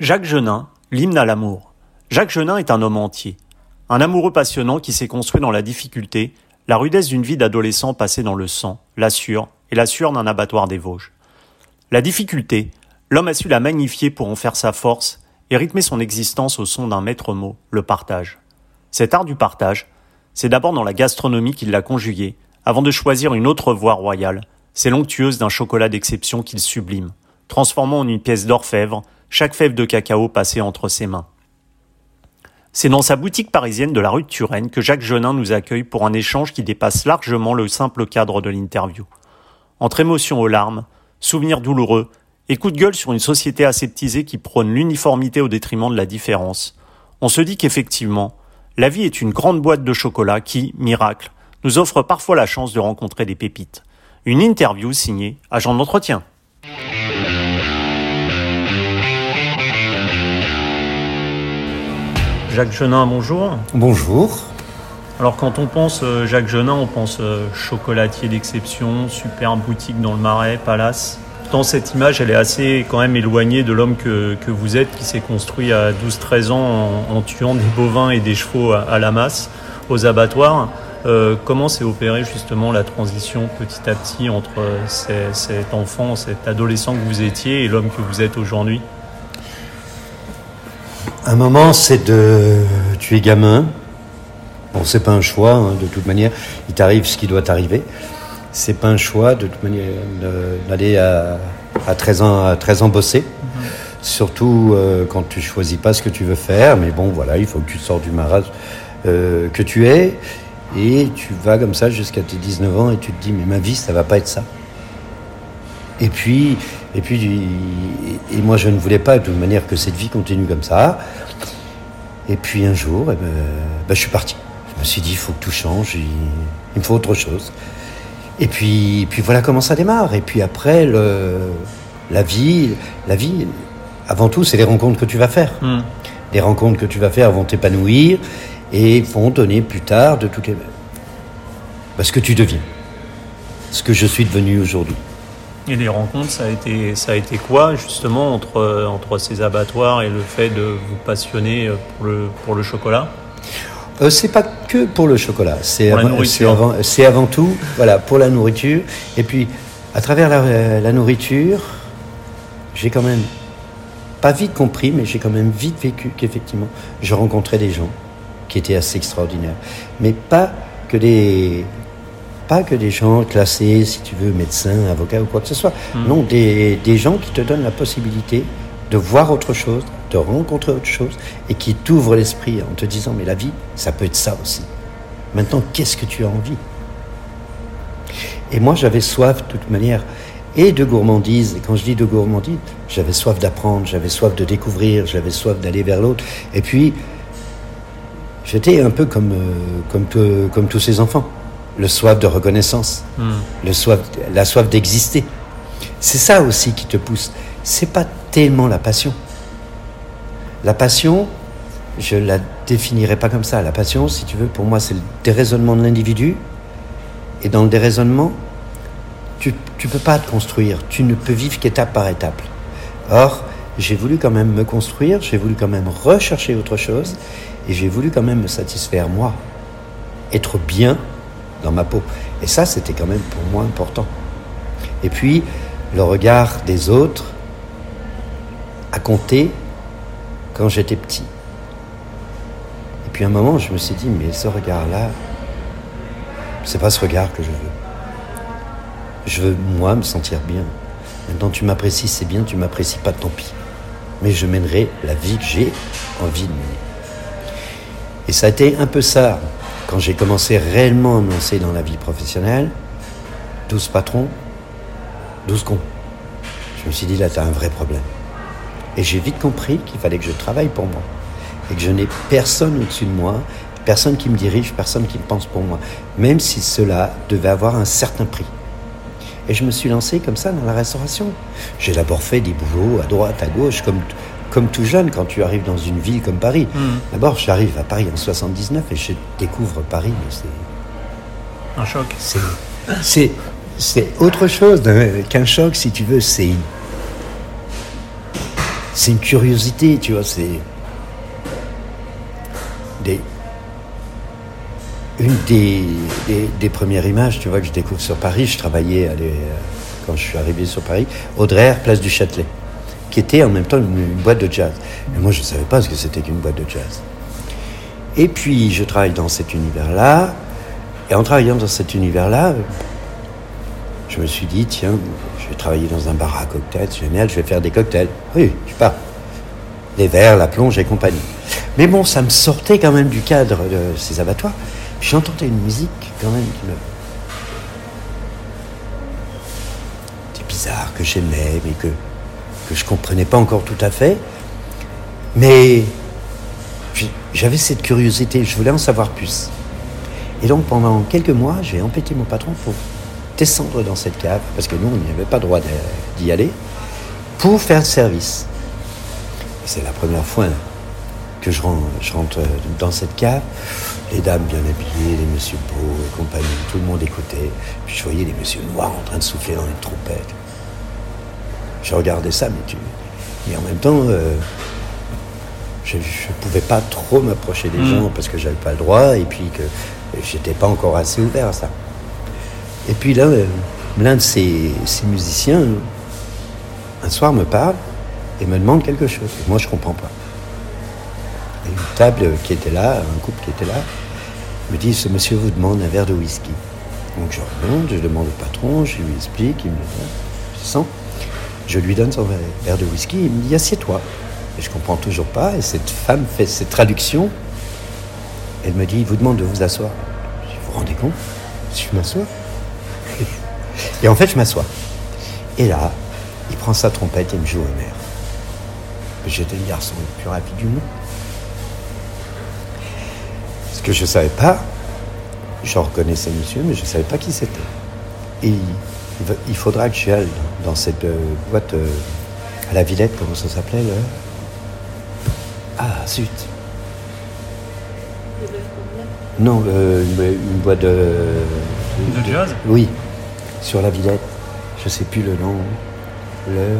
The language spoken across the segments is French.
Jacques Genin, l'hymne à l'amour. Jacques Genin est un homme entier. Un amoureux passionnant qui s'est construit dans la difficulté, la rudesse d'une vie d'adolescent passée dans le sang, la sueur et la sueur d'un abattoir des Vosges. La difficulté, l'homme a su la magnifier pour en faire sa force et rythmer son existence au son d'un maître mot, le partage. Cet art du partage, c'est d'abord dans la gastronomie qu'il l'a conjugué, avant de choisir une autre voie royale, c'est l'onctueuse d'un chocolat d'exception qu'il sublime, transformant en une pièce d'orfèvre chaque fève de cacao passée entre ses mains. C'est dans sa boutique parisienne de la rue de Turenne que Jacques Genin nous accueille pour un échange qui dépasse largement le simple cadre de l'interview. Entre émotion aux larmes, souvenirs douloureux et coups de gueule sur une société aseptisée qui prône l'uniformité au détriment de la différence, on se dit qu'effectivement, la vie est une grande boîte de chocolat qui, miracle, nous offre parfois la chance de rencontrer des pépites. Une interview signée Agent d'entretien. Jacques Genin, bonjour. Bonjour. Alors quand on pense euh, Jacques Genin, on pense euh, chocolatier d'exception, super boutique dans le Marais, palace. Pourtant cette image, elle est assez quand même éloignée de l'homme que, que, vous êtes, qui s'est construit à 12-13 ans en, tuant des bovins et des chevaux à, la masse aux abattoirs. Euh, comment s'est opérée justement la transition petit à petit entre cet enfant, cet adolescent que vous étiez et l'homme que vous êtes aujourd'hui? Un moment, c'est de. Tu es gamin. Bon, c'est pas un choix, hein, de toute manière. Il t'arrive ce qui doit t'arriver. C'est pas un choix, de toute manière, d'aller à, à, 13 ans, à 13 ans bosser. Mhm. Surtout euh, quand tu choisis pas ce que tu veux faire. Mais bon, voilà, il faut que tu sors du maras euh, que tu es. Et tu vas comme ça jusqu'à tes 19 ans et tu te dis, mais ma vie, ça va pas être ça. Et puis, et puis, et moi, je ne voulais pas de toute manière que cette vie continue comme ça. Et puis un jour, eh ben, ben, je suis parti. Je me suis dit, il faut que tout change, il, me faut autre chose. Et puis, puis voilà comment ça démarre. Et puis après, le, la vie, la vie, avant tout, c'est les rencontres que tu vas faire. Hmm. Les rencontres que tu vas faire vont t'épanouir et vont donner plus tard de toutes les... Parce que tu deviens. Ce que je suis devenu aujourd'hui. Et les rencontres, ça a été, ça a été quoi justement entre, entre ces abattoirs et le fait de vous passionner euh, pour le, pour le chocolat? Euh, c'est pas que pour le chocolat, c'est avant, avant, avant, tout voilà, pour la nourriture. Et puis, à travers la, la nourriture, j'ai quand même, pas vite compris, mais j'ai quand même vite vécu qu'effectivement, je rencontrais des gens qui étaient assez extraordinaires. Mais pas que des, pas que des gens classés, si tu veux, médecins, avocats ou quoi que ce soit. Hmm. Non, des, des, gens qui te donnent la possibilité de voir autre chose, de rencontrer autre chose, et qui t'ouvrent l'esprit en te disant, mais la vie, ça peut être ça aussi. Maintenant, qu'est-ce que tu as envie? Et moi, j'avais soif de toute manière, et de gourmandise. Et quand je dis de gourmandise, j'avais soif d'apprendre, j'avais soif de découvrir, j'avais soif d'aller vers l'autre. Et puis, j'étais un peu comme, euh, comme, comme tous ces enfants le soif de reconnaissance, hmm. le soif, la soif d'exister. C'est ça aussi qui te pousse. C'est pas tellement la passion. La passion, je la définirais pas comme ça. La passion, si tu veux, pour moi, c'est le déraisonnement de l'individu. Et dans le déraisonnement, tu ne peux pas te construire. Tu ne peux vivre qu'étape par étape. Or, j'ai voulu quand même me construire, j'ai voulu quand même rechercher autre chose, et j'ai voulu quand même me satisfaire moi. Être bien dans ma peau. Et ça, c'était quand même pour moi important. Et puis, le regard des autres a compté quand j'étais petit. Et puis à un moment, je me suis dit, mais ce regard-là, c'est pas ce regard que je veux. Je veux, moi, me sentir bien. Maintenant, tu m'apprécies, c'est bien, tu m'apprécies pas, tant pis. Mais je mènerai la vie que j'ai envie de mener. Et ça a été un peu ça, quand j'ai commencé réellement à me lancer dans la vie professionnelle, 12 patrons, 12 cons. Je me suis dit, là, tu as un vrai problème. Et j'ai vite compris qu'il fallait que je travaille pour moi. Et que je n'ai personne au-dessus de moi, personne qui me dirige, personne qui pense pour moi. Même si cela devait avoir un certain prix. Et je me suis lancé comme ça dans la restauration. J'ai d'abord fait des boulots à droite, à gauche, comme comme tout jeune, quand tu arrives dans une ville comme Paris. Hmm. D'abord, j'arrive à Paris en 79 et je découvre Paris, mais c'est. Un choc. C'est, c'est, autre chose qu'un choc, si tu veux. C'est, c'est une curiosité, tu vois, c'est des, une des, des, premières images, tu vois, que je découvre sur Paris. Je travaillais quand je suis arrivé sur Paris, Audrey, place du Châtelet, qui était en même temps une, boîte de jazz. Et moi, je ne savais pas ce que c'était qu'une boîte de jazz. Et puis, je travaille dans cet univers-là. Et en travaillant dans cet univers-là, je me suis dit, tiens, je vais travailler dans un bar à cocktails, génial, je vais faire des cocktails. Oui, je pas. Les verres, la plonge et compagnie. Mais bon, ça me sortait quand même du cadre de ces abattoirs. J'entendais une musique quand même qui me. Bizarre, que j'aimais, mais que, que je comprenais pas encore tout à fait. Mais j'avais cette curiosité, je voulais en savoir plus. Et donc pendant quelques mois, j'ai empêté mon patron pour descendre dans cette cave, parce que nous, on n'y avait pas droit d'y aller, pour faire service. C'est la première fois que je rentre, dans cette cave. Les dames bien habillées, les messieurs beaux et compagnie, tout le monde écoutait. Puis je voyais les messieurs noirs en train de souffler dans les trompettes. Je regardais ça, mais, tu... mais en même temps, euh, je ne pouvais pas trop m'approcher des mm. gens parce que j'avais pas le droit et puis que j'étais pas encore assez ouvert à ça. Et puis là, euh, l'un de ces, musiciens, un soir, me parle et me demande quelque chose. moi, je comprends pas. Et une table qui était là, un couple qui était là, me dit Ce monsieur vous demande un verre de whisky. Donc je remonte, je demande au patron, je lui explique, il me dit Je sens. Je lui donne son verre de whisky, il me dit Assieds-toi. Et je comprends toujours pas. Et cette femme fait cette traduction. Elle me dit Il vous demande de vous asseoir. Je Vous vous rendez compte? Je m'assois et en fait, je m'assois. Et là, il prend sa trompette et me joue au mer. J'étais le garçon le plus rapide du monde. Ce que je ne savais pas, je reconnaissais monsieur, mais je ne savais pas qui c'était. Et il faudra que j'aille dans cette euh, boîte euh, à la Villette, comment ça s'appelait là Ah, zut Non, euh, une, boîte de... De jazz Oui, sur la Villette. Je sais plus le nom, l'heure.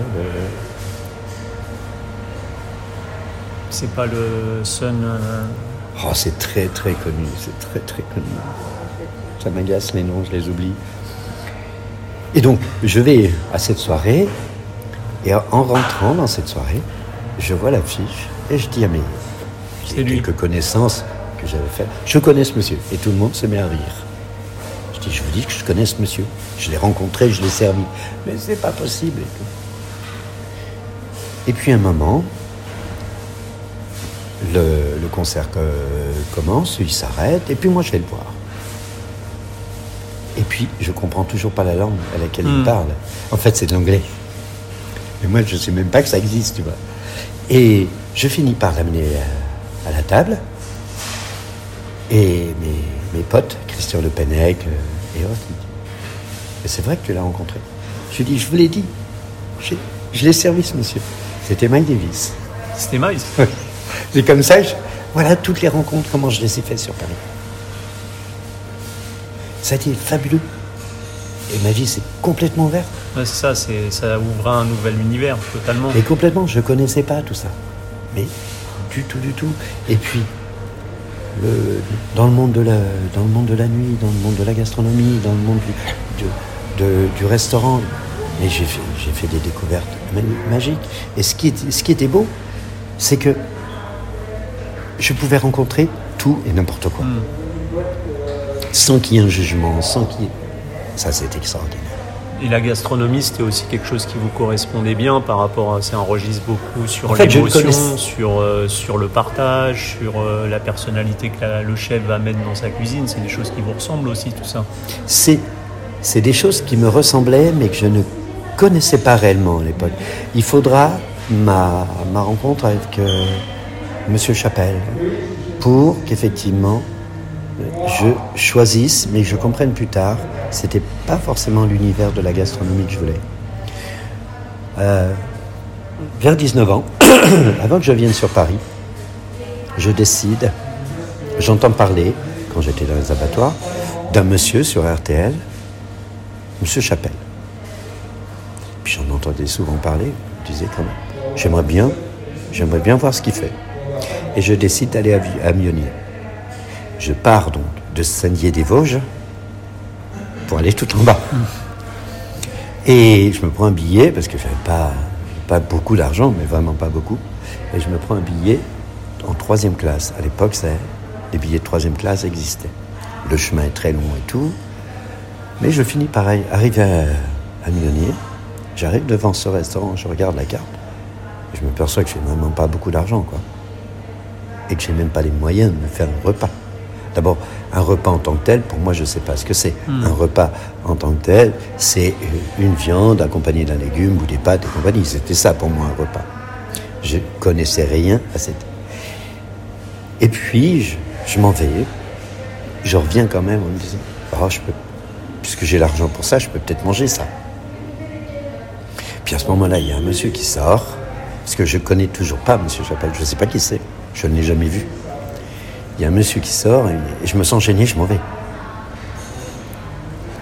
C'est pas le Sun. Euh, oh, c'est très très connu, c'est très très connu. Ça m'agace les noms, je les oublie. Et donc, je vais à cette soirée, et en rentrant dans cette soirée, je vois l'affiche, et je dis à mes quelques connaissances que j'avais faites, je connais ce monsieur, et tout le monde se met à rire. Je dis, je vous dis que je connais ce monsieur. Je l'ai rencontré, je l'ai servi. Mais c'est pas possible. Et, puis un moment, le, concert commence, il s'arrête, et puis moi je vais le voir. Et puis je comprends toujours pas la langue à laquelle il hmm. parle. En fait, c'est de l'anglais. Mais moi, je sais même pas que ça existe, tu vois. Et je finis par l'amener à, la table. Et mes, mes potes, Christian Le Pennec euh, et autres, et c'est vrai que tu l'as rencontré. Je lui dis, je vous l'ai dit. Je, l'ai servi, ce monsieur. C'était Mike Davis. C'était Mike C'est comme ça, voilà toutes les rencontres, comment je les ai faites sur Paris. Ça a été fabuleux. Et ma vie s'est complètement ouverte. c'est ça, ça ouvre un nouvel univers, totalement. Et complètement, je ne connaissais pas tout ça. Mais du tout, du tout. Et puis, dans, le monde de la, dans le monde de la nuit, dans le monde de la gastronomie, dans le monde du, du restaurant. J'ai fait, j'ai fait des découvertes magiques. Et ce qui, ce qui était beau, c'est que je pouvais rencontrer tout et n'importe quoi. Hmm. Sans qu'il y ait un jugement, sans qu'il y ait... Ça, c'est extraordinaire. Et la gastronomie, c'était aussi quelque chose qui vous correspondait bien par rapport à. C'est un registre beaucoup sur l'émotion, sur, euh, sur le partage, sur euh, la personnalité que le chef va mettre dans sa cuisine. C'est des choses qui vous ressemblent aussi, tout ça C'est c'est des choses qui me ressemblaient, mais que je ne connaissais pas réellement à l'époque. Il faudra ma, ma rencontre avec euh, Monsieur Chapelle pour qu'effectivement je choisisse, mais je comprenne plus tard, c'était pas forcément l'univers de la gastronomie que je voulais. Euh, vers 19 ans, avant que je vienne sur Paris, je décide, j'entends parler, quand j'étais dans les abattoirs, d'un monsieur sur RTL Monsieur Chapelle. Puis j'en entendais souvent parler, je disais quand même, j'aimerais bien j'aimerais bien voir ce qu'il fait. Et je décide d'aller à, à. Je pars donc de Saint-Dié-des-Vosges pour aller tout en bas. Et je me prends un billet, parce que je n'avais pas, pas beaucoup d'argent, mais vraiment pas beaucoup. Et je me prends un billet en troisième classe. À l'époque, les billets de troisième classe existaient. Le chemin est très long et tout. Mais je finis par arriver à, à J'arrive devant ce restaurant, je regarde la carte. Je me perçois que je n'ai vraiment pas beaucoup d'argent, quoi. Et que je n'ai même pas les moyens de me faire un repas. D'abord, un repas en tant que tel, pour moi, je ne sais pas ce que c'est. Hmm. Un repas en tant que tel, c'est une viande accompagnée d'un légume ou des pâtes et compagnie. C'était ça pour moi un repas. Je connaissais rien à cette. Et puis, je, m'en vais. Je reviens quand même en me disant oh, je peux, puisque j'ai l'argent pour ça, je peux peut-être manger ça. Puis à ce moment-là, il y a un monsieur qui sort, parce que je ne connais toujours pas monsieur Chapelle, je ne sais pas qui c'est, je ne l'ai jamais vu. Il y a un monsieur qui sort et, je me sens gêné, je m'en vais.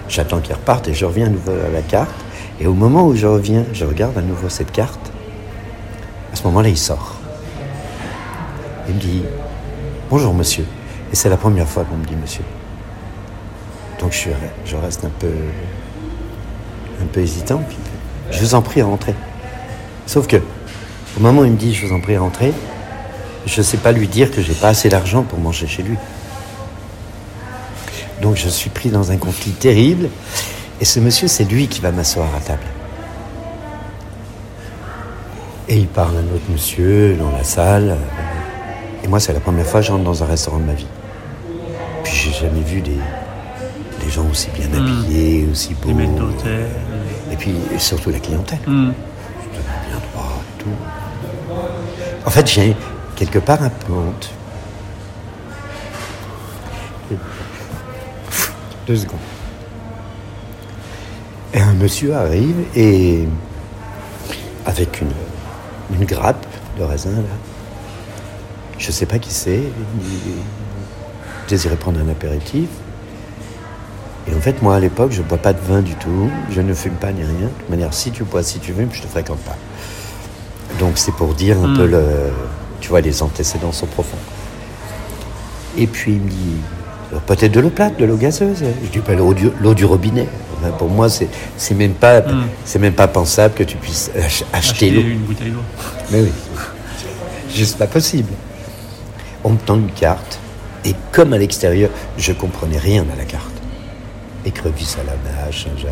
J'attends qu'il reparte et je reviens à nouveau à la carte. Et au moment où je reviens, je regarde à nouveau cette carte. À ce moment-là, il sort. Il me dit Bonjour monsieur. Et c'est la première fois qu'on me dit monsieur. Donc je, reste un peu, un peu hésitant. je vous en prie, rentrer. Sauf que, au moment où il me dit Je vous en prie, rentrer, je ne sais pas lui dire que j'ai pas assez d'argent pour manger chez lui. Donc je suis pris dans un conflit terrible. Et ce monsieur, c'est lui qui va m'asseoir à table. Et il parle à un autre monsieur dans la salle. Et moi, c'est la première fois que j'entre dans un restaurant de ma vie. Puis j'ai jamais vu des, des gens aussi bien hmm. habillés, aussi beaux. Et puis surtout la clientèle. Mmh. bien droit et tout. En fait, j'ai quelque part un peu honte. Deux secondes. Et un monsieur arrive et avec une, une grappe de raisin là. Je ne sais pas qui c'est. Il désirait prendre un apéritif. Et en fait, moi, à l'époque, je ne bois pas de vin du tout. Je ne fume pas ni rien. De toute manière, si tu bois, si tu fumes, je ne te fréquente pas. Donc, c'est pour dire un hmm. peu le, tu vois, les antécédents sont profonds. Et puis il me dit, peut-être de l'eau plate, de l'eau gazeuse. Je dis, pas l'eau du, du, robinet. pour moi, c'est, c'est même pas, hmm. c'est même pas pensable que tu puisses acheter, l'eau. une bouteille d'eau. Mais oui, juste pas possible. On me tend une carte, et comme à l'extérieur, je comprenais rien à la carte. Écrevisse à la nage, Saint-Jacques.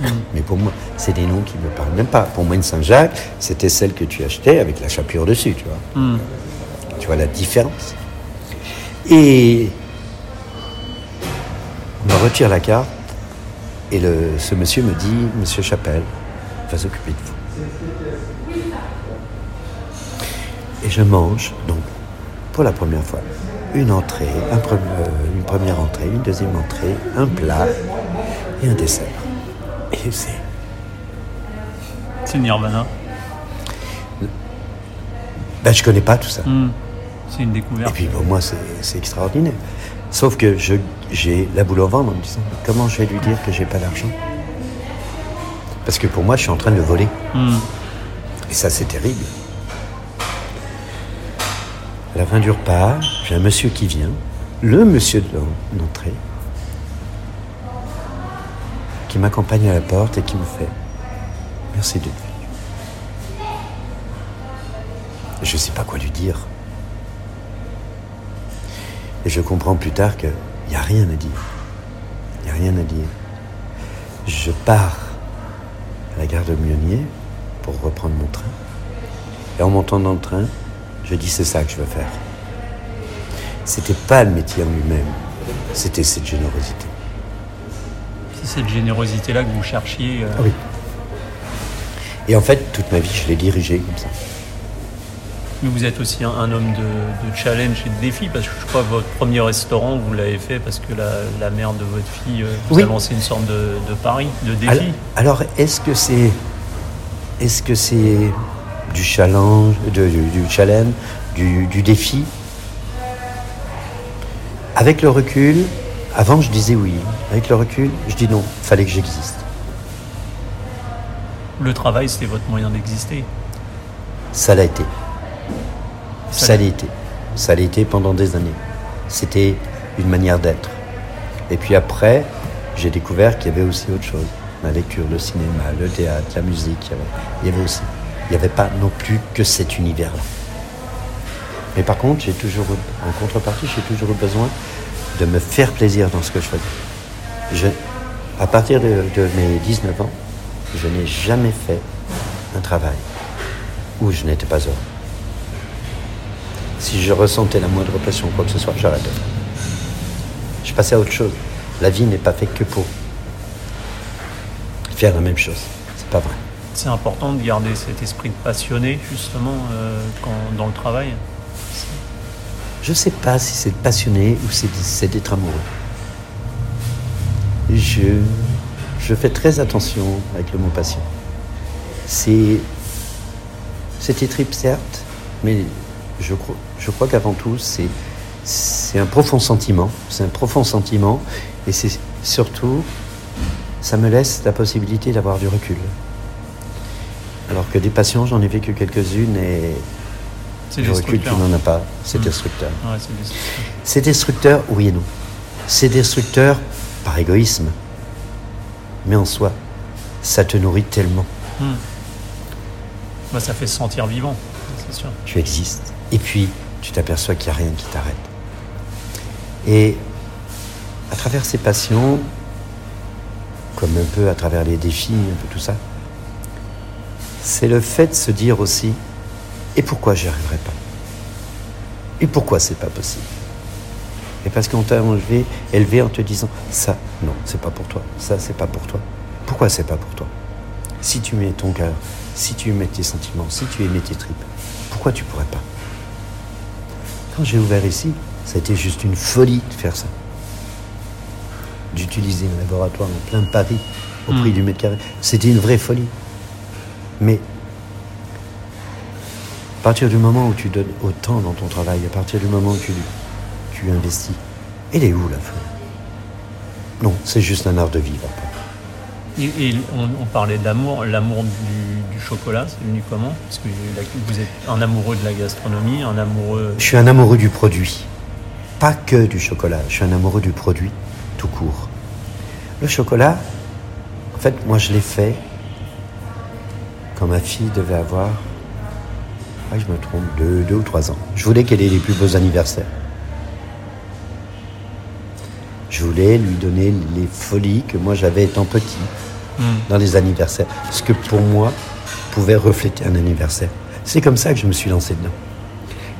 Hmm. Mais pour moi, c'est des noms qui me parlent même pas. Pour moi, une Saint-Jacques, c'était celle que tu achetais avec la chapure dessus, tu vois. Hmm. Tu vois la différence. Et on me retire la carte et le, ce monsieur me dit, Monsieur Chapelle, va s'occuper de vous. Et je mange, donc, pour la première fois, une entrée, un euh, une première entrée, une deuxième entrée, un plat et un dessert. C'est. C'est Nirvana. Ben, je connais pas tout ça. Hmm. C'est une découverte. Et puis pour moi, c'est extraordinaire. Sauf que j'ai la boule au ventre en me disant comment je vais lui dire que j'ai pas d'argent? Parce que pour moi, je suis en train de le voler. Hmm. Et ça, c'est terrible. À la fin du repas, j'ai un monsieur qui vient, le monsieur de l'entrée, qui m'accompagne à la porte et qui me fait Merci d'être venu. Je ne sais pas quoi lui dire. Et je comprends plus tard qu'il n'y a rien à dire. Il n'y a rien à dire. Je pars à la gare de Mionier pour reprendre mon train. Et en montant dans le train, je dis c'est ça que je veux faire. C'était pas le métier en lui-même, c'était cette générosité cette générosité-là que vous cherchiez. Euh. Oui. Et en fait, toute ma vie, je l'ai dirigé comme ça. Mais vous êtes aussi un, homme de, challenge et de défi, parce que je crois que votre premier restaurant, vous l'avez fait parce que la, mère de votre fille euh, vous a lancé une sorte de, pari, de défi. Alors, est-ce que c'est est-ce que c'est du challenge, du, challenge, du, du défi? Avec le recul, avant, je disais oui. Avec le recul, je dis non. Il fallait que j'existe. Le travail, c'était votre moyen d'exister Ça l'a été. Ça l'a été. Ça l'a été pendant des années. C'était une manière d'être. Et puis après, j'ai découvert qu'il y avait aussi autre chose. La lecture, le cinéma, le théâtre, la musique, il y avait, aussi. Il n'y avait pas non plus que cet univers-là. Mais par contre, j'ai toujours, en contrepartie, j'ai toujours eu besoin de me faire plaisir dans ce que je faisais. Je, à partir de, mes 19 ans, je n'ai jamais fait un travail où je n'étais pas heureux. Si je ressentais la moindre pression ou quoi que ce soit, j'arrêtais. Je passais à autre chose. La vie n'est pas faite que pour faire la même chose. C'est pas vrai. C'est important de garder cet esprit de passionné, justement, euh, dans le travail. Je ne sais pas si c'est passionné ou c'est d'être amoureux. Je, je fais très attention avec le mot passion. C'est c'était trip certes, mais je crois, je crois qu'avant tout c'est c'est un profond sentiment, c'est un profond sentiment, et c'est surtout ça me laisse la possibilité d'avoir du recul. Alors que des passions, j'en ai vécu quelques-unes et du recul, tu n'en as pas. C'est mmh. destructeur. c'est destructeur, oui et non. C'est destructeur par égoïsme. Mais en soi, ça te nourrit tellement. Mmh. Bah, ça fait se sentir vivant, c'est sûr. Tu existes. Et puis, tu t'aperçois qu'il n'y a rien qui t'arrête. Et à travers ces passions, comme un peu à travers les défis, un peu tout ça, c'est le fait de se dire aussi, et pourquoi j'y arriverai pas? Et pourquoi c'est pas possible? Et parce qu'on t'a élevé, élevé en te disant, ça, non, c'est pas pour toi, ça, c'est pas pour toi. Pourquoi c'est pas pour toi? Si tu mets ton cœur, si tu mets tes sentiments, si tu aimais tes tripes, pourquoi tu pourrais pas? Quand j'ai ouvert ici, ça a été juste une folie de faire ça. D'utiliser un laboratoire en plein Paris au prix hmm. du mètre carré. C'était une vraie folie. Mais à partir du moment où tu donnes autant dans ton travail, à partir du moment où tu, tu investis, elle est où la folie Non, c'est juste un art de vivre. Et, on, parlait d'amour, l'amour du, chocolat, c'est venu comment Parce que vous êtes un amoureux de la gastronomie, un amoureux. Je suis un amoureux du produit. Pas que du chocolat, je suis un amoureux du produit tout court. Le chocolat, en fait, moi je l'ai fait quand ma fille devait avoir, ah, je me trompe, deux, ou trois ans. Je voulais qu'elle ait les plus beaux anniversaires. Je voulais lui donner les folies que moi j'avais étant petit hmm. dans les anniversaires. Ce que pour moi pouvait refléter un anniversaire. C'est comme ça que je me suis lancé dedans.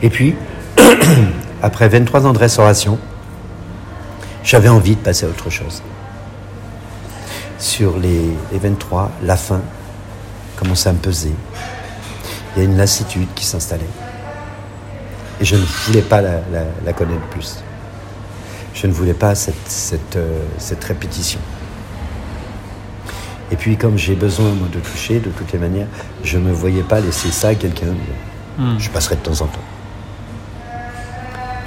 Et puis, après 23 ans de restauration, j'avais envie de passer à autre chose. Sur les, 23, la fin commençait à me peser. Il y a une lassitude qui s'installait. Et je ne voulais pas la, connaître plus. Je ne voulais pas cette, cette, euh, cette répétition. Et puis comme j'ai besoin de toucher, de toutes les manières, je ne me voyais pas laisser ça à quelqu'un. Hmm. Je passerai de temps en temps.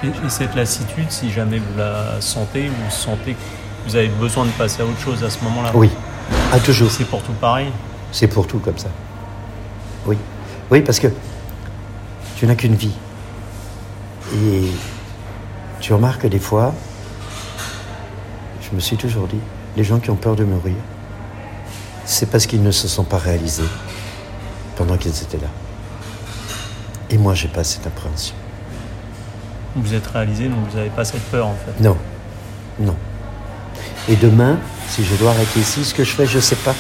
Et, cette lassitude, si jamais vous la sentez, vous sentez que vous avez besoin de passer à autre chose à ce moment-là Oui, à toujours. C'est pour tout pareil C'est pour tout comme ça. Oui. Oui, parce que tu n'as qu'une vie. Et tu remarques que des fois, je me suis toujours dit, les gens qui ont peur de mourir, c'est parce qu'ils ne se sont pas réalisés pendant qu'ils étaient là. Et moi, j'ai pas cette appréhension. Vous êtes réalisé, donc vous n'avez pas cette peur en fait Non, non. Et demain, si je dois arrêter ici, ce que je fais, je ne sais pas.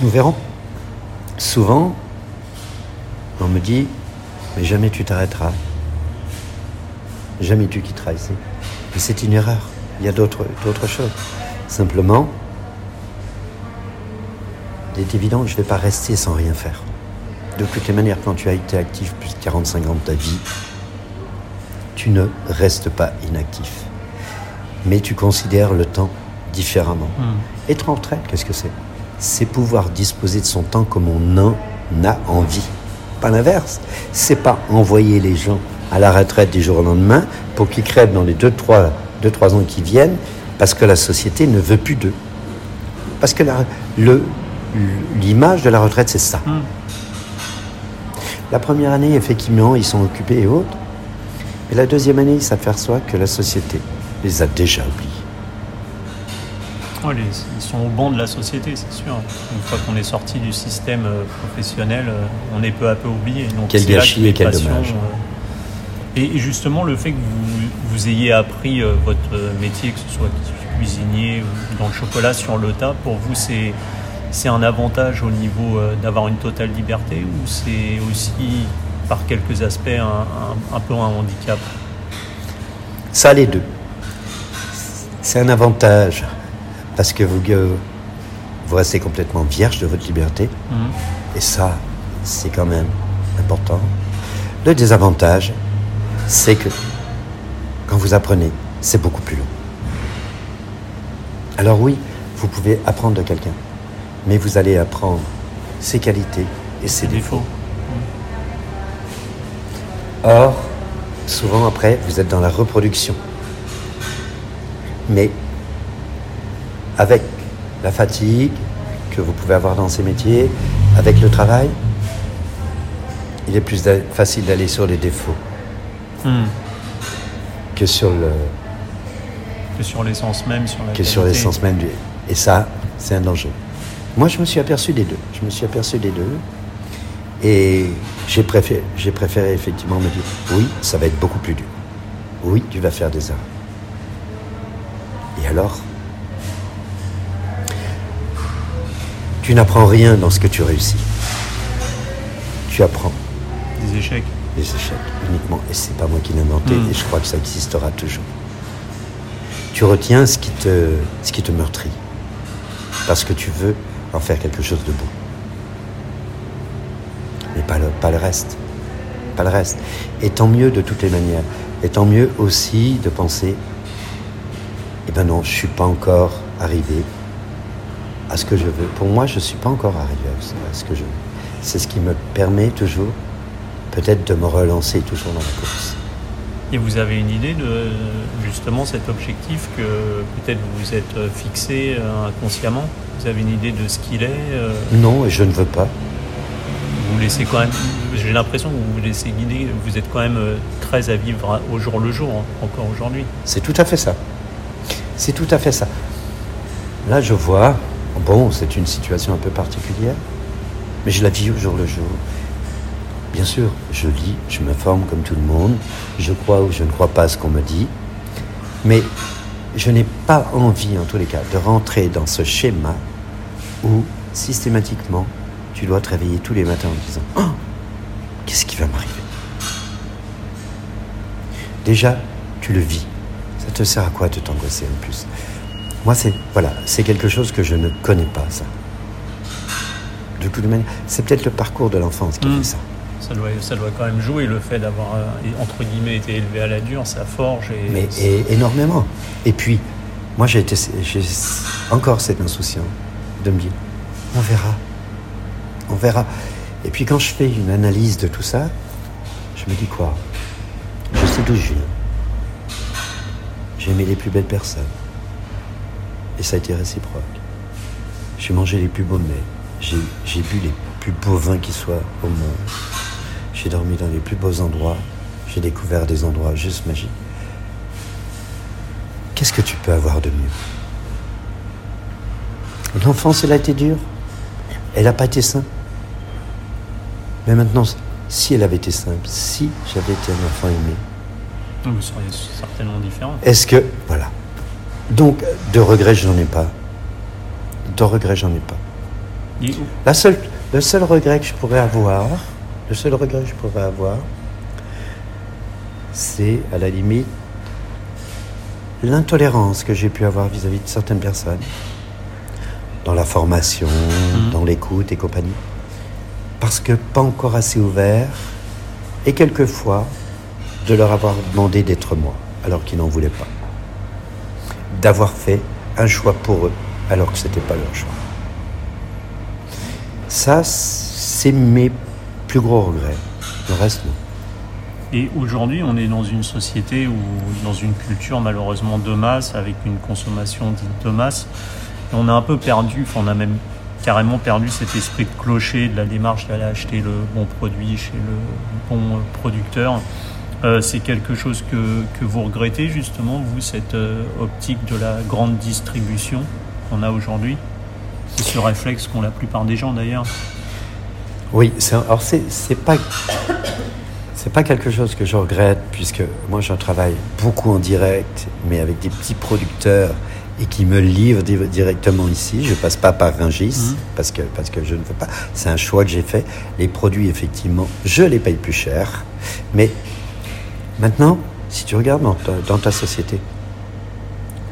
Nous verrons. Souvent, on me dit, mais jamais tu t'arrêteras. Jamais tu quitteras ici. Mais c'est une erreur. Il y a d'autres choses. Simplement, il est évident que je ne vais pas rester sans rien faire. De toutes les manières, quand tu as été actif plus de 45 ans de ta vie, tu ne restes pas inactif. Mais tu considères le temps différemment. Être en retraite, qu'est-ce que c'est? C'est pouvoir disposer de son temps comme on en a envie. Pas l'inverse. C'est pas envoyer les gens à la retraite du jour au lendemain pour qu'ils crèvent dans les 2-3 deux, trois ans qui viennent parce que la société ne veut plus d'eux. Parce que l'image de la retraite, c'est ça. Hmm. La première année, effectivement, ils sont occupés et autres. Et la deuxième année, il s'aperçoit que la société les a déjà oubliés. ils sont au banc de la société, c'est sûr. Une fois qu'on est sorti du système euh, professionnel, euh, on est peu à peu oublié. Donc, quel gâchis et quel dommage. Euh, et justement, le fait que vous, vous ayez appris votre métier, que ce soit cuisinier ou dans le chocolat sur le tas, pour vous, c'est c'est un avantage au niveau euh, d'avoir une totale liberté ou c'est aussi par quelques aspects un, peu un handicap? Ça, les deux. C'est un avantage parce que vous, euh, vous restez complètement vierge de votre liberté. Mhm. Et ça, c'est quand même important. Le désavantage, c'est que quand vous apprenez, c'est beaucoup plus long. Alors oui, vous pouvez apprendre de quelqu'un mais vous allez apprendre ses qualités et ses défauts. Or, souvent après, vous êtes dans la reproduction. Mais avec la fatigue que vous pouvez avoir dans ces métiers, avec le travail, il est plus facile d'aller sur les défauts hmm. que sur le que sur l'essence même, sur que sur l'essence même du. Et ça, c'est un danger. Moi, je me suis aperçu des deux. Je me suis aperçu des deux. Et j'ai préféré, j'ai préféré effectivement me dire oui, ça va être beaucoup plus dur. Oui, tu vas faire des erreurs. Et alors? Tu n'apprends rien dans ce que tu réussis. Tu apprends. Des échecs. Des échecs, uniquement. Et c'est pas moi qui l'ai inventé, hmm. et je crois que ça existera toujours. Tu retiens ce qui te, ce qui te meurtrit. Parce que tu veux en faire quelque chose de beau. Mais pas le, pas le reste. Pas le reste. Et tant mieux de toutes les manières. Et tant mieux aussi de penser, eh ben non, je ne suis pas encore arrivé à ce que je veux. Pour moi, je ne suis pas encore arrivé à ce que je veux. C'est ce qui me permet toujours, peut-être, de me relancer toujours dans la course. Et vous avez une idée de justement cet objectif que peut-être vous vous êtes fixé euh, inconsciemment? Vous avez une idée de ce qu'il est euh? Non, et je ne veux pas. Vous laissez quand même. J'ai l'impression que vous vous laissez guider. Vous êtes quand même euh, très à vivre au jour le jour, hein, encore aujourd'hui. C'est tout à fait ça. C'est tout à fait ça. Là, je vois. Bon, c'est une situation un peu particulière, mais je la vis au jour le jour. Bien sûr, je lis, je m'informe comme tout le monde, je crois ou je ne crois pas à ce qu'on me dit, mais je n'ai pas envie, en tous les cas, de rentrer dans ce schéma où systématiquement tu dois te réveiller tous les matins en disant oh, Qu'est-ce qui va m'arriver? Déjà, tu le vis. Ça te sert à quoi de t'angoisser en plus? Moi, c'est voilà, c'est quelque chose que je ne connais pas, ça. De toute manière, c'est peut-être le parcours de l'enfance qui fait hmm. ça. Ça doit, ça doit quand même jouer le fait d'avoir, euh, entre guillemets, été élevé à la dure, ça forge. Et... Mais énormément. Et puis, moi, j'ai été, j'ai encore cette insouciance de me dire on verra. On verra. Et puis quand je fais une analyse de tout ça, je me dis quoi? Je sais d'où je viens. J'ai aimé les plus belles personnes. Et ça a été réciproque. J'ai mangé les plus beaux mets. J'ai bu les plus beaux vins qui soient au monde. J'ai dormi dans les plus beaux endroits. J'ai découvert des endroits juste magiques. Qu'est-ce que tu peux avoir de mieux? L'enfance, elle a été dure. Elle n'a pas été simple. Mais maintenant, si elle avait été simple, si j'avais été un enfant aimé. Vous seriez certainement différent. Est-ce que. Voilà. Donc, de regrets, je n'en ai pas. De regrets, j'en ai pas. La seule, le seul regret que je pourrais avoir, le seul regret que je pourrais avoir, c'est à la limite l'intolérance que j'ai pu avoir vis-à-vis -vis de certaines personnes dans la formation, mhm. dans l'écoute et compagnie. Parce que pas encore assez ouvert, et quelquefois de leur avoir demandé d'être moi, alors qu'ils n'en voulaient pas. D'avoir fait un choix pour eux, alors que ce n'était pas leur choix. Ça, c'est mes plus gros regrets. Le reste. Et aujourd'hui, on est dans une société ou dans une culture malheureusement de masse, avec une consommation dite de masse, on a un peu perdu, on a même carrément perdu cet esprit de clocher, de la démarche d'aller acheter le bon produit chez le bon producteur. Euh, c'est quelque chose que, que, vous regrettez justement, vous, cette euh, optique de la grande distribution qu'on a aujourd'hui? C'est ce réflexe qu'ont la plupart des gens d'ailleurs. Oui, alors c'est pas c'est pas quelque chose que je regrette puisque moi je travaille beaucoup en direct, mais avec des petits producteurs et qui me livrent directement ici. Je passe pas par Ringis mmh. parce que parce que je ne veux pas. C'est un choix que j'ai fait. Les produits effectivement, je les paye plus cher, mais Maintenant, si tu regardes dans ta, dans ta société,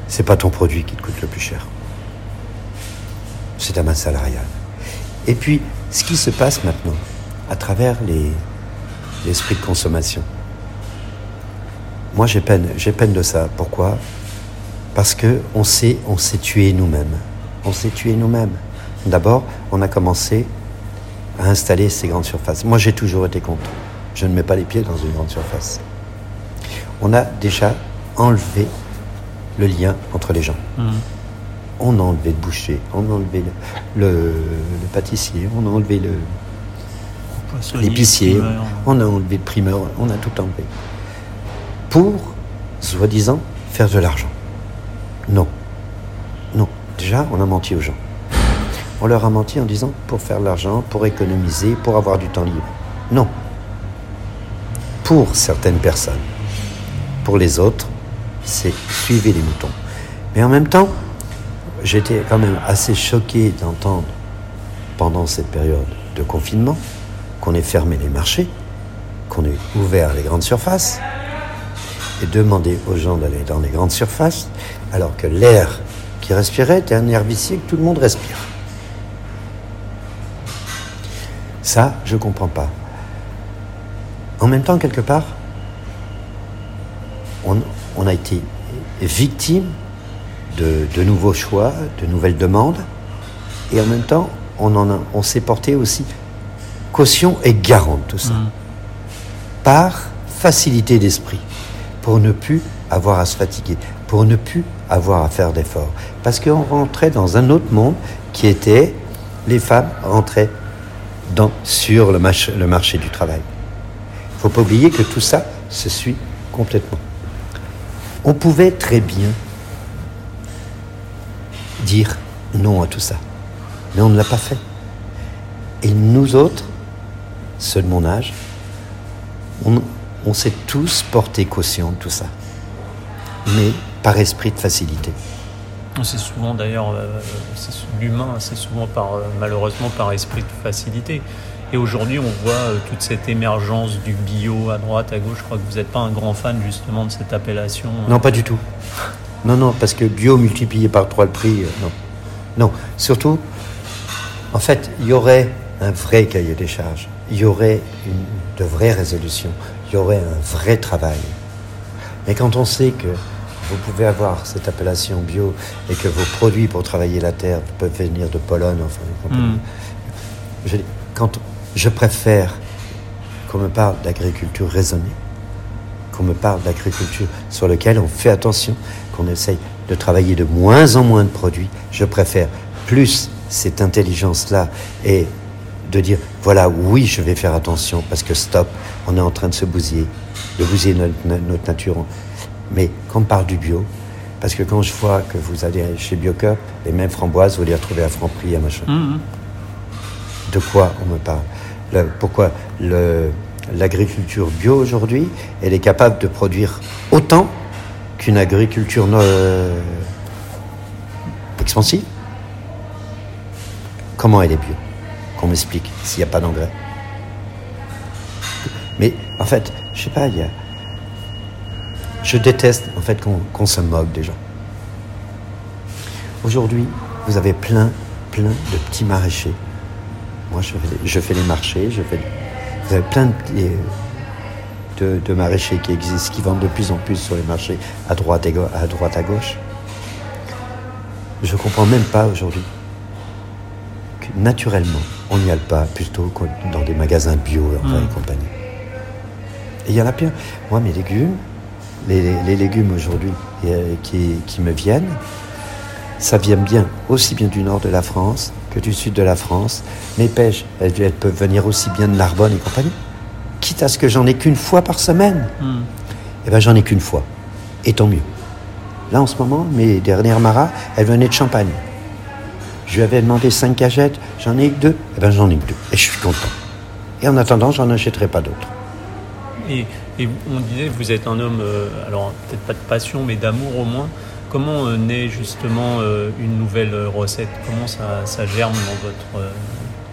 c'est pas ton produit qui te coûte le plus cher. C'est ta masse salariale. Et puis, ce qui se passe maintenant, à travers l'esprit de consommation, moi j'ai peine, j'ai peine de ça. Pourquoi? Parce que on s'est, on s'est tué nous-mêmes. On s'est tué nous-mêmes. D'abord, on a commencé à installer ces grandes surfaces. Moi, j'ai toujours été contre. Je ne mets pas les pieds dans une grande surface on a déjà enlevé le lien entre les gens. Mmh. On a enlevé le boucher, on a enlevé le, pâtissier, on a enlevé le l'épicier, on a enlevé le primeur, on a tout enlevé. Pour, soi-disant, faire de l'argent. Non. Non. Déjà, on a menti aux gens. On leur a menti en disant pour faire de l'argent, pour économiser, pour avoir du temps libre. Non. Pour certaines personnes pour les autres, c'est suivez les moutons. Mais en même temps, j'étais quand même assez choqué d'entendre pendant cette période de confinement qu'on ait fermé les marchés, qu'on ait ouvert les grandes surfaces et demander aux gens d'aller dans les grandes surfaces alors que l'air qui respirait était un vicié que tout le monde respire. Ça, je ne comprends pas. En même temps, quelque part, on, a été victime de, nouveaux choix, de nouvelles demandes, et en même temps, on, on s'est porté aussi caution et garant de tout ça, mm. par facilité d'esprit, pour ne plus avoir à se fatiguer, pour ne plus avoir à faire d'efforts, parce qu'on rentrait dans un autre monde qui était les femmes rentraient dans, sur le, le marché du travail. Il ne faut pas oublier que tout ça se suit complètement. On pouvait très bien dire non à tout ça. Mais on ne l'a pas fait. Et nous autres, ceux de mon âge, on, s'est tous porté caution de tout ça. Mais par esprit de facilité. C'est souvent d'ailleurs, euh, l'humain, c'est souvent par, euh, malheureusement par esprit de facilité. Et aujourd'hui, on voit euh, toute cette émergence du bio à droite, à gauche. Je crois que vous n'êtes pas un grand fan justement de cette appellation. Euh. Non, pas du tout. Non, non, parce que bio multiplié par trois le prix, euh, non. Non, surtout, en fait, il y aurait un vrai cahier des charges. Il y aurait une, de vraies résolutions. Il y aurait un vrai travail. Mais quand on sait que vous pouvez avoir cette appellation bio et que vos produits pour travailler la terre peuvent venir de Pologne, enfin, mm. je, quand je préfère qu'on me parle d'agriculture raisonnée, qu'on me parle d'agriculture sur laquelle on fait attention, qu'on essaye de travailler de moins en moins de produits. Je préfère plus cette intelligence-là et de dire, voilà, oui, je vais faire attention parce que stop, on est en train de se bousiller, de bousiller notre, nature. Mais quand on parle du bio, parce que quand je vois que vous allez chez Biocup, les mêmes framboises, vous les retrouvez à Franprix, à machin. Mmh. De quoi on me parle? Pourquoi l'agriculture bio aujourd'hui, elle est capable de produire autant qu'une agriculture euh, expansive Comment elle est bio? Qu'on m'explique s'il n'y a pas d'engrais. Mais en fait, je sais pas, il y a... Je déteste en fait qu'on se moque des gens. Aujourd'hui, vous avez plein, plein de petits maraîchers moi, je fais, les marchés, je fais. Vous avez plein de, maraîchers qui existent, qui vendent de plus en plus sur les marchés à droite, et à, droite à gauche. Je ne comprends même pas aujourd'hui que naturellement, on n'y aille pas plutôt que dans des magasins bio enfin, et hmm. compagnie. Et il y en a plein. Moi, mes légumes, les, légumes aujourd'hui euh, qui, qui me viennent, ça vient bien, aussi bien du nord de la France que du sud de la France. Mes pêches, elles, peuvent venir aussi bien de Narbonne et compagnie. Quitte à ce que j'en ai qu'une fois par semaine, hmm. eh ben j'en ai qu'une fois. Et tant mieux. Là, en ce moment, mes dernières maras, elles venaient de Champagne. Je lui avais demandé cinq cagettes, j'en ai que deux, eh ben j'en ai que deux. Et je suis content. Et en attendant, j'en achèterai pas d'autres. Et, on disait, vous êtes un homme, euh, alors peut-être pas de passion, mais d'amour au moins. Comment euh, naît justement euh, une nouvelle recette? Comment ça, ça, germe dans votre,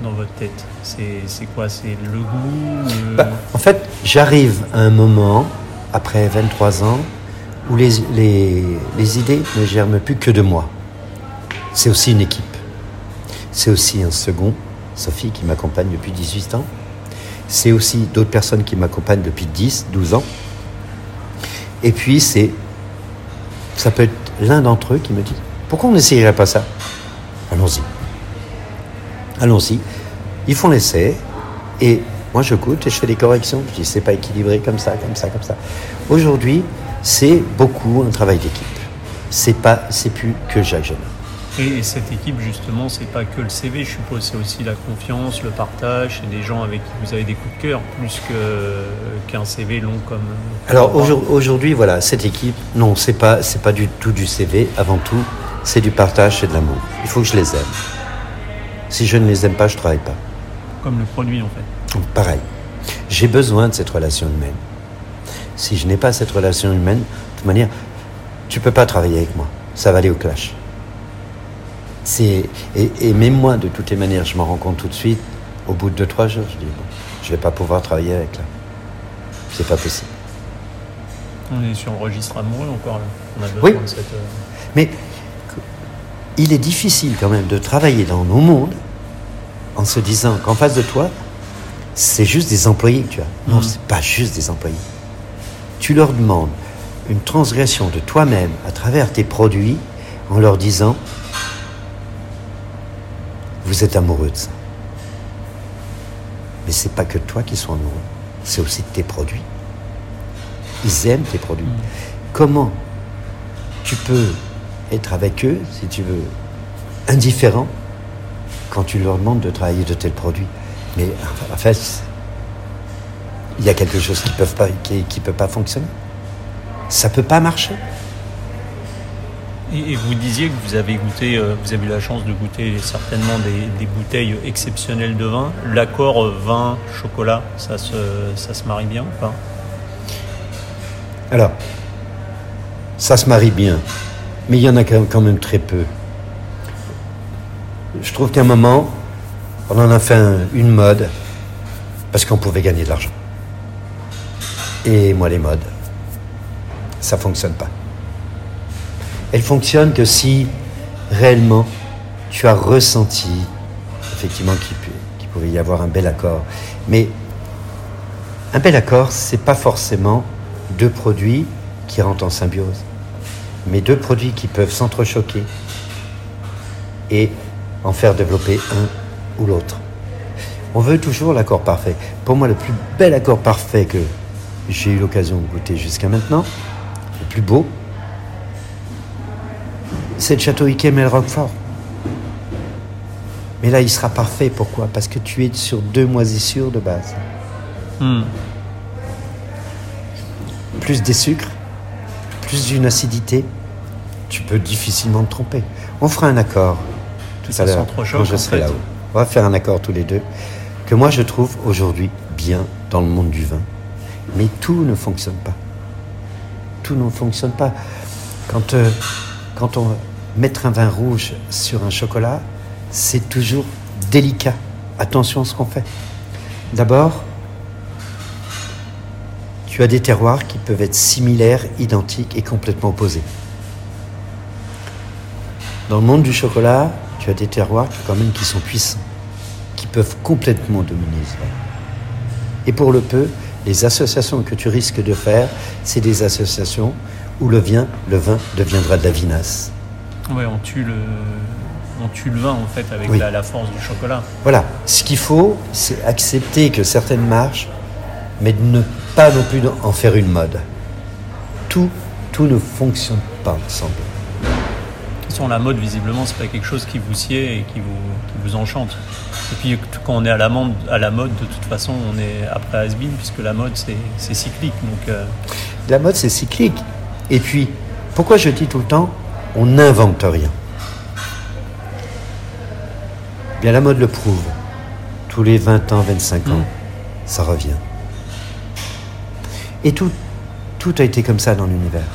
dans votre tête C'est quoi C'est le goût bah, En fait, j'arrive à un moment, après 23 ans, où les, les, idées ne germent plus que de moi. C'est aussi une équipe. C'est aussi un second, Sophie, qui m'accompagne depuis 18 ans. C'est aussi d'autres personnes qui m'accompagnent depuis 10, 12 ans. Et puis, c'est. Ça peut être l'un d'entre eux qui me dit Pourquoi on n'essayerait pas ça? Allons-y. Allons-y. Ils font l'essai. Et moi, je goûte et je fais des corrections. Je dis C'est pas équilibré comme ça, comme ça, comme ça. Aujourd'hui, c'est beaucoup un travail d'équipe. C'est pas, c'est plus que Jacques. Et, cette équipe, justement, c'est pas que le CV, je suppose, c'est aussi la confiance, le partage, c'est des gens avec qui vous avez des coups de cœur, plus qu'un CV long comme. Alors aujourd'hui, voilà, cette équipe, non, c'est pas, c'est pas du tout du CV. Avant tout, c'est du partage, c'est de l'amour. Il faut que je les aime. Si je ne les aime pas, je travaille pas. Comme le produit, en fait. Pareil. J'ai besoin de cette relation humaine. Si je n'ai pas cette relation humaine, de toute manière, tu peux pas travailler avec moi. Ça va aller au clash. C'est et, même moi, de toutes les manières, je m'en rends compte tout de suite. Au bout de deux trois jours, je dis bon, je vais pas pouvoir travailler avec là. C'est pas possible. On est sur le registre amoureux encore là. On a besoin de cette. Euh, Mais il est difficile quand même de travailler dans nos mondes en se disant qu'en face de toi, c'est juste des employés tu vois. Non, ce mmh. c'est pas juste des employés. Tu leur demandes une transgression de toi-même à travers tes produits en leur disant vous êtes amoureux de ça. Mais c'est pas que toi qui sois amoureux, c'est aussi de tes produits. Ils aiment tes produits. Mm. Comment tu peux être avec eux, si tu veux, indifférent quand tu leur demandes de travailler de tels produits Mais en fait, il y a quelque chose qui ne peut pas fonctionner. Ça ne peut pas marcher. Et, vous disiez que vous avez goûté, euh, vous avez eu la chance de goûter certainement des, bouteilles exceptionnelles de vin. L'accord euh, vin-chocolat, ça se, ça se marie bien ou pas? Alors, ça se marie bien, mais il y en a quand même très peu. Je trouve qu'à un moment, on en a fait une mode parce qu'on pouvait gagner de l'argent. Et moi, les modes, ça fonctionne pas elle fonctionne que si réellement tu as ressenti effectivement qu'il pouvait y avoir un bel accord. Mais un bel accord, c'est pas forcément deux produits qui rentrent en symbiose, mais deux produits qui peuvent s'entrechoquer et en faire développer un ou l'autre. On veut toujours l'accord parfait. Pour moi, le plus bel accord parfait que j'ai eu l'occasion de goûter jusqu'à maintenant, le plus beau, c'est le château Ikemel Roquefort. Mais là, il sera parfait. Pourquoi? Parce que tu es sur deux moisissures de base. Hmm. Plus des sucres, plus d'une acidité. Tu peux difficilement te tromper. On fera un accord tout à l'heure quand je serai là-haut. On va faire un accord tous les deux que moi je trouve aujourd'hui bien dans le monde du vin. Mais tout ne fonctionne pas. Tout ne fonctionne pas. Quand euh, quand on mettre un vin rouge sur un chocolat, c'est toujours délicat. Attention à ce qu'on fait. D'abord, tu as des terroirs qui peuvent être similaires, identiques et complètement opposés. Dans le monde du chocolat, tu as des terroirs quand même qui sont puissants, qui peuvent complètement dominer Et pour le peu, les associations que tu risques de faire, c'est des associations où le vin, le vin deviendra de la vinasse. Oui, on tue le, on tue le vin en fait avec la, force du chocolat. Voilà, ce qu'il faut, c'est accepter que certaines marches, mais ne pas non plus en faire une mode. Tout, tout ne fonctionne pas ensemble. La mode, visiblement, c'est pas quelque chose qui vous sied et qui vous, vous enchante. Et puis quand on est à la, mode, à la mode, de toute façon, on est après has puisque la mode, c'est cyclique. Donc, euh. La mode, c'est cyclique. Et puis, pourquoi je dis tout le temps, on n'invente rien? Bien, la mode le prouve. Tous les 20 ans, 25 ans, mm. ça revient. Et tout, tout a été comme ça dans l'univers.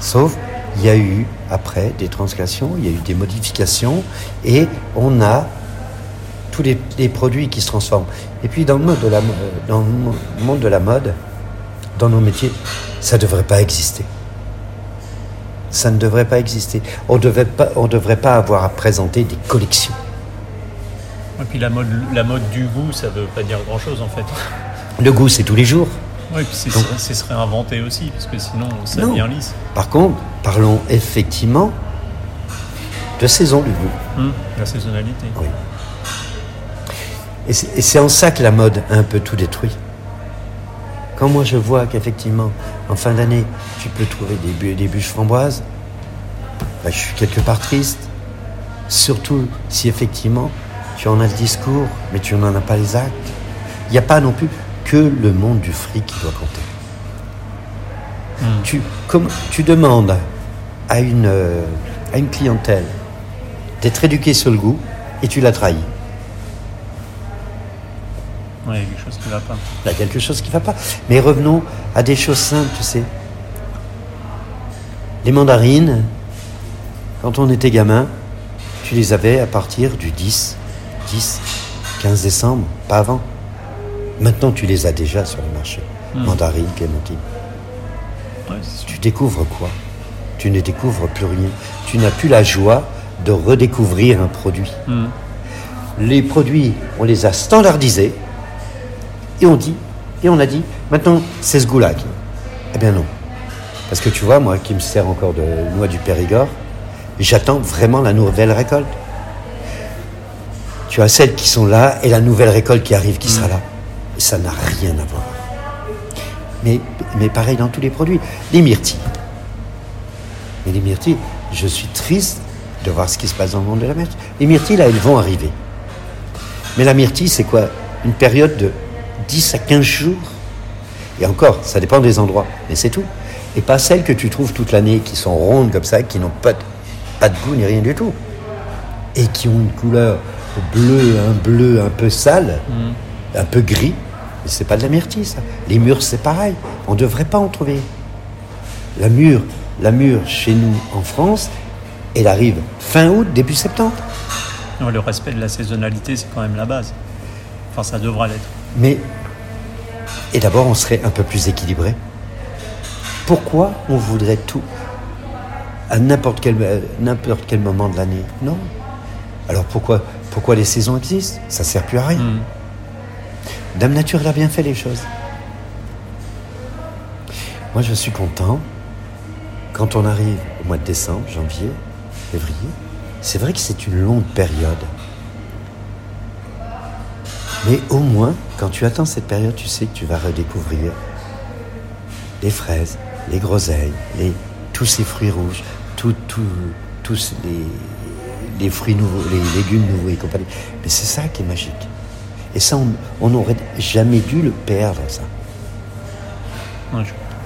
Sauf, il y a eu, après, des transgressions, il y a eu des modifications, et on a tous les, produits qui se transforment. Et puis, dans le, monde de la, dans le monde de la mode, dans nos métiers, ça ne devrait pas exister. Ça ne devrait pas exister. On ne devrait pas avoir à présenter des collections. Et puis la mode, la mode du goût, ça ne veut pas dire grand-chose en fait. Le goût, c'est tous les jours. Oui, puis c'est se réinventer aussi, parce que sinon ça devient lisse. Par contre, parlons effectivement de saison du goût. Hum, la saisonnalité. Oui. Et c'est en ça que la mode a un peu tout détruit. Quand moi je vois qu'effectivement, en fin d'année, tu peux trouver des, des bûches framboises, bah, je suis quelque part triste. Surtout si effectivement tu en as le discours, mais tu n'en as pas les actes. Il n'y a pas non plus que le monde du fric qui doit compter. Hmm. Tu, comme, tu demandes à une, euh, à une clientèle d'être éduquée sur le goût et tu la trahis. Oui, il y a quelque chose qui ne va pas. Il y a quelque chose qui ne va pas. Mais revenons à des choses simples, tu sais. Les mandarines, quand on était gamin, tu les avais à partir du 10, 10, 15 décembre, pas avant. Maintenant, tu les as déjà sur le marché. Hmm. Mandarine, clémentine. tu découvres quoi? Tu ne découvres plus rien. Tu n'as plus la joie de redécouvrir un produit. Hmm. Les produits, on les a standardisés et on dit, et on a dit, maintenant c'est ce goût-là. Eh bien non. Parce que tu vois, moi qui me sers encore de noix du Périgord, j'attends vraiment la nouvelle récolte. Tu as celles qui sont là et la nouvelle récolte qui arrive, qui sera mm. là. Ça n'a rien à voir. Mais, mais pareil dans tous les produits. Les myrtilles. Mais les myrtilles, je suis triste de voir ce qui se passe dans le monde de la myrtille. Les myrtilles, là, elles vont arriver. Mais la myrtille, c'est quoi? Une période de 10 à 15 jours. Et encore, ça dépend des endroits, mais c'est tout. Et pas celles que tu trouves toute l'année, qui sont rondes comme ça, qui n'ont pas de, pas de goût ni rien du tout. Et qui ont une couleur bleu, un bleu un peu sale, mm. un peu gris. Mais c'est pas de la myrtille, ça. Les mûres, c'est pareil. On ne devrait pas en trouver. La mûre, la mûre chez nous en France, elle arrive fin août, début septembre. le respect de la saisonnalité, c'est quand même la base. Enfin, ça devra l'être. Mais, et d'abord, on serait un peu plus équilibré. Pourquoi on voudrait tout à n'importe quel, n'importe quel moment de l'année? Non. Alors pourquoi pourquoi les saisons existent? Ça sert plus à rien. Hmm. Dame Nature, a bien fait les choses. Moi, je suis content quand on arrive au mois de décembre, janvier, février. C'est vrai que c'est une longue période. Mais au moins, quand tu attends cette période, tu sais que tu vas redécouvrir les fraises, les groseilles, les, tous ces fruits rouges, tous les, les fruits nouveaux, les légumes nouveaux et compagnie. Mais c'est ça qui est magique. Et ça, on n'aurait jamais dû le perdre, ça.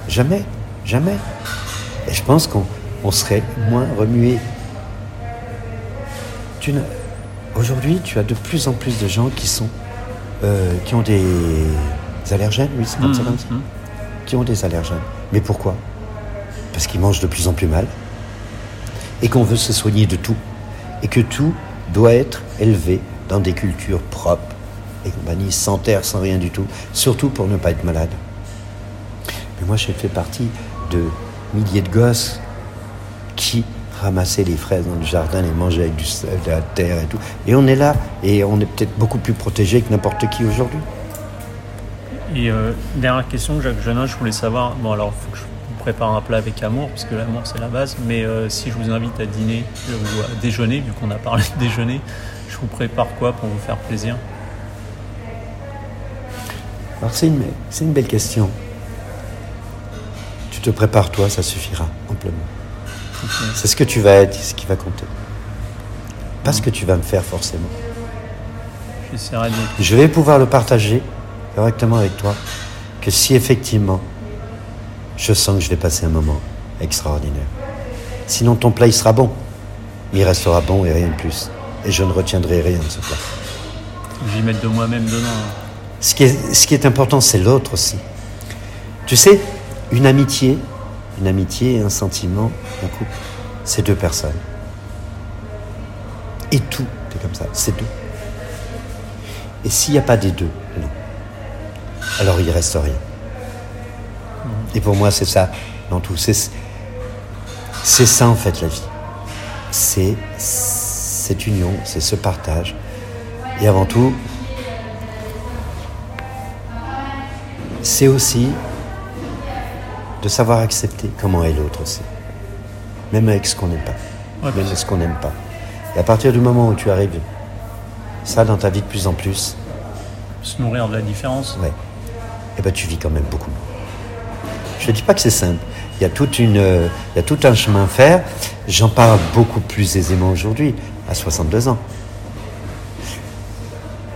Jamais, jamais. Et je pense qu'on serait moins remué. Aujourd'hui, tu as de plus en plus de gens qui sont euh, qui ont des allergènes, oui, c'est comme ça, mmh, mmh. qui ont des allergènes. Mais pourquoi? Parce qu'ils mangent de plus en plus mal et qu'on veut se soigner de tout et que tout doit être élevé dans des cultures propres et compagnie, sans terre, sans rien du tout, surtout pour ne pas être malade. Mais moi, j'ai fait partie de milliers de gosses qui ramassaient les fraises dans le jardin, les mangeaient avec du, de la terre et tout. Et on est là, et on est peut-être beaucoup plus protégé que n'importe qui aujourd'hui. Et euh, dernière question, Jacques Genin, je voulais savoir, bon alors, faut que je prépare un plat avec amour, parce que l'amour c'est la base, mais euh, si je vous invite à dîner ou à déjeuner, vu qu'on a parlé de déjeuner, je vous prépare quoi pour vous faire plaisir? Alors c'est une, c'est une belle question. Tu te prépares toi, ça suffira amplement. C'est ce que tu vas être, ce qui va compter. Pas ce que tu vas me faire forcément. Je vais pouvoir le partager correctement avec toi que si effectivement je sens que je vais passer un moment extraordinaire. Sinon ton plat il sera bon. Il restera bon et rien de plus. Et je ne retiendrai rien de ce plat. J'y mettre de moi-même dedans. Ce qui est, important, c'est l'autre aussi. Tu sais, une amitié, une amitié, un sentiment, un couple, c'est deux personnes. Et tout est comme ça, c'est deux. Et s'il n'y a pas des deux, non. Alors il reste rien. Et pour moi, c'est ça dans tout. C'est ça en fait la vie. C'est cette union, c'est ce partage. Et avant tout, c'est aussi de savoir accepter comment est l'autre aussi. Même avec ce qu'on n'aime pas. même avec ce qu'on n'aime pas. Et à partir du moment où tu arrives ça dans ta vie de plus en plus. Se nourrir de la différence. Ouais. Et eh ben tu vis quand même beaucoup. Je ne dis pas que c'est simple. Il y, a toute une, il y a tout un chemin à faire. J'en parle beaucoup plus aisément aujourd'hui, à 62 ans.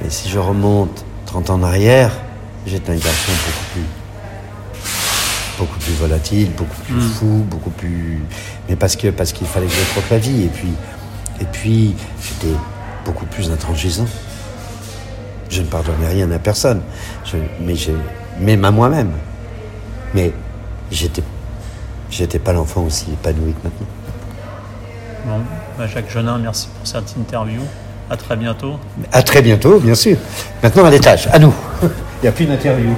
Mais si je remonte 30 ans en arrière, j'étais un garçon beaucoup plus beaucoup plus volatile, beaucoup plus hmm. fou, beaucoup plus. Mais parce que parce qu'il fallait que je croque la vie. Et puis et puis j'étais beaucoup plus intransigeant. Je ne pardonnais rien à personne. mais j'ai même à moi-même. Mais j'étais j'étais pas l'enfant aussi épanoui que maintenant. Bon, bah, Jacques Genin, merci pour cette interview. À très bientôt. À très bientôt, bien sûr. Maintenant à l'étage, à nous. Il n'y a plus d'interview.